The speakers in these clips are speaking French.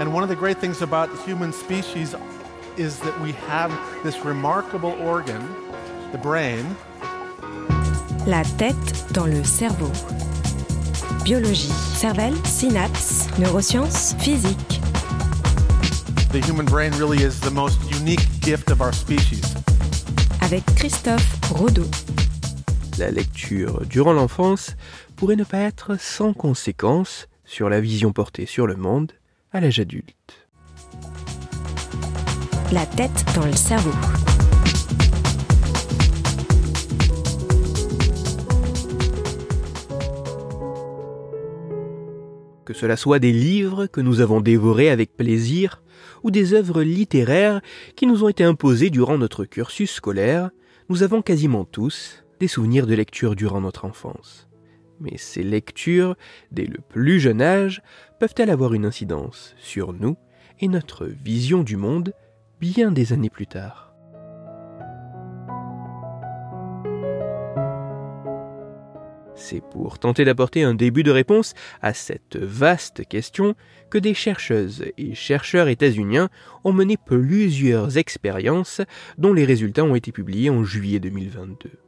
And one of the great things about the human species is that we have this remarkable organ, the brain. La tête dans le cerveau. Biologie, cervelle, synapses, neurosciences, physique. The human brain really is the most unique gift of our species. Avec Christophe Rodeau. La lecture durant l'enfance pourrait ne pas être sans conséquences sur la vision portée sur le monde à l'âge adulte. La tête dans le cerveau. Que cela soit des livres que nous avons dévorés avec plaisir, ou des œuvres littéraires qui nous ont été imposées durant notre cursus scolaire, nous avons quasiment tous des souvenirs de lecture durant notre enfance. Mais ces lectures, dès le plus jeune âge, peuvent-elles avoir une incidence sur nous et notre vision du monde bien des années plus tard? C'est pour tenter d'apporter un début de réponse à cette vaste question que des chercheuses et chercheurs états-uniens ont mené plusieurs expériences dont les résultats ont été publiés en juillet 2022.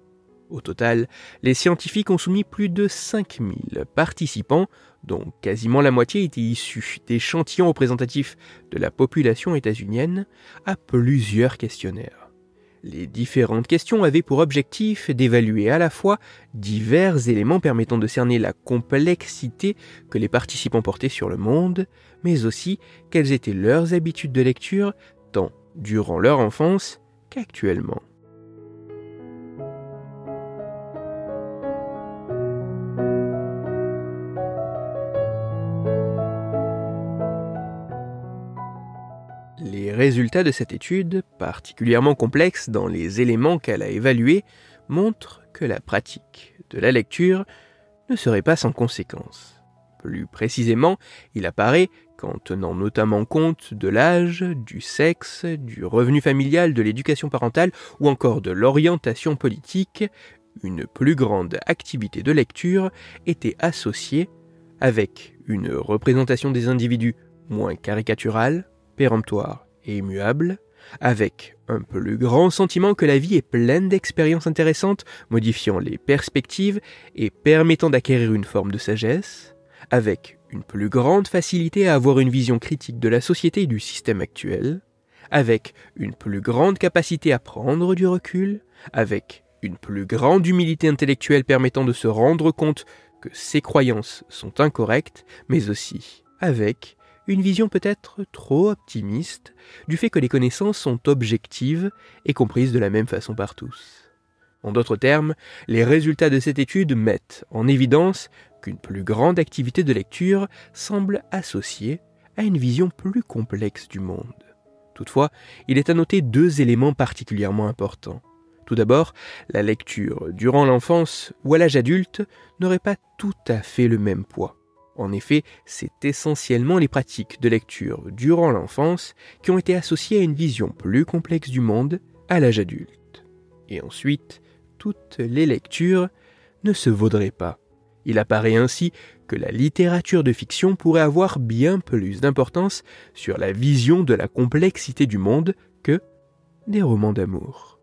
Au total, les scientifiques ont soumis plus de 5000 participants, dont quasiment la moitié étaient issus d'échantillons représentatifs de la population états-unienne, à plusieurs questionnaires. Les différentes questions avaient pour objectif d'évaluer à la fois divers éléments permettant de cerner la complexité que les participants portaient sur le monde, mais aussi quelles étaient leurs habitudes de lecture, tant durant leur enfance qu'actuellement. Les résultats de cette étude, particulièrement complexe dans les éléments qu'elle a évalués, montrent que la pratique de la lecture ne serait pas sans conséquences. Plus précisément, il apparaît qu'en tenant notamment compte de l'âge, du sexe, du revenu familial, de l'éducation parentale ou encore de l'orientation politique, une plus grande activité de lecture était associée avec une représentation des individus moins caricaturale, péremptoire et immuable, avec un plus grand sentiment que la vie est pleine d'expériences intéressantes, modifiant les perspectives et permettant d'acquérir une forme de sagesse, avec une plus grande facilité à avoir une vision critique de la société et du système actuel, avec une plus grande capacité à prendre du recul, avec une plus grande humilité intellectuelle permettant de se rendre compte que ses croyances sont incorrectes, mais aussi avec une vision peut-être trop optimiste du fait que les connaissances sont objectives et comprises de la même façon par tous. En d'autres termes, les résultats de cette étude mettent en évidence qu'une plus grande activité de lecture semble associée à une vision plus complexe du monde. Toutefois, il est à noter deux éléments particulièrement importants. Tout d'abord, la lecture durant l'enfance ou à l'âge adulte n'aurait pas tout à fait le même poids. En effet, c'est essentiellement les pratiques de lecture durant l'enfance qui ont été associées à une vision plus complexe du monde à l'âge adulte. Et ensuite, toutes les lectures ne se vaudraient pas. Il apparaît ainsi que la littérature de fiction pourrait avoir bien plus d'importance sur la vision de la complexité du monde que des romans d'amour.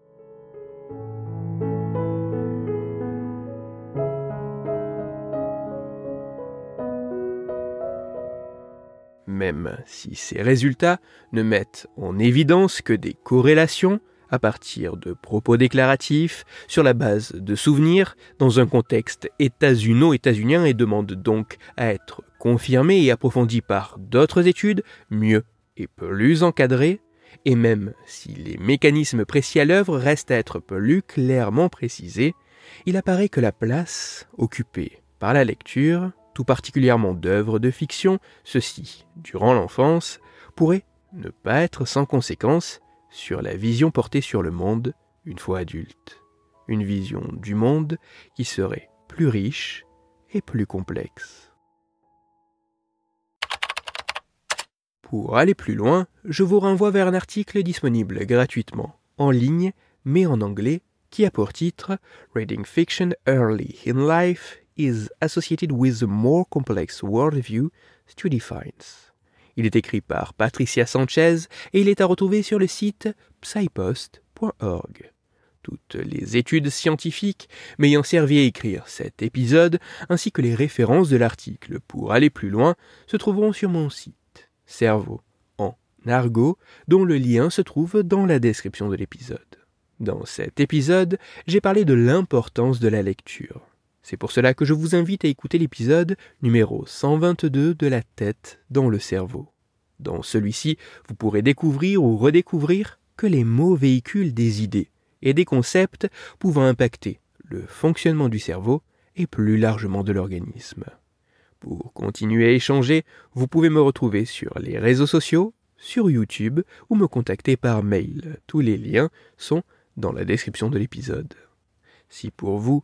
Même si ces résultats ne mettent en évidence que des corrélations à partir de propos déclaratifs, sur la base de souvenirs, dans un contexte états-uno-états-unien et demandent donc à être confirmés et approfondis par d'autres études, mieux et plus encadrées, et même si les mécanismes précis à l'œuvre restent à être plus clairement précisés, il apparaît que la place occupée par la lecture tout particulièrement d'œuvres de fiction, ceci, durant l'enfance, pourrait ne pas être sans conséquence sur la vision portée sur le monde une fois adulte. Une vision du monde qui serait plus riche et plus complexe. Pour aller plus loin, je vous renvoie vers un article disponible gratuitement, en ligne, mais en anglais, qui a pour titre Reading Fiction Early in Life is associated with a more complex worldview, finds. Il est écrit par Patricia Sanchez et il est à retrouver sur le site psypost.org. Toutes les études scientifiques m'ayant servi à écrire cet épisode, ainsi que les références de l'article pour aller plus loin, se trouveront sur mon site Cerveau en argot, dont le lien se trouve dans la description de l'épisode. Dans cet épisode, j'ai parlé de l'importance de la lecture. C'est pour cela que je vous invite à écouter l'épisode numéro 122 de la tête dans le cerveau. Dans celui-ci, vous pourrez découvrir ou redécouvrir que les mots véhiculent des idées et des concepts pouvant impacter le fonctionnement du cerveau et plus largement de l'organisme. Pour continuer à échanger, vous pouvez me retrouver sur les réseaux sociaux, sur YouTube ou me contacter par mail. Tous les liens sont dans la description de l'épisode. Si pour vous,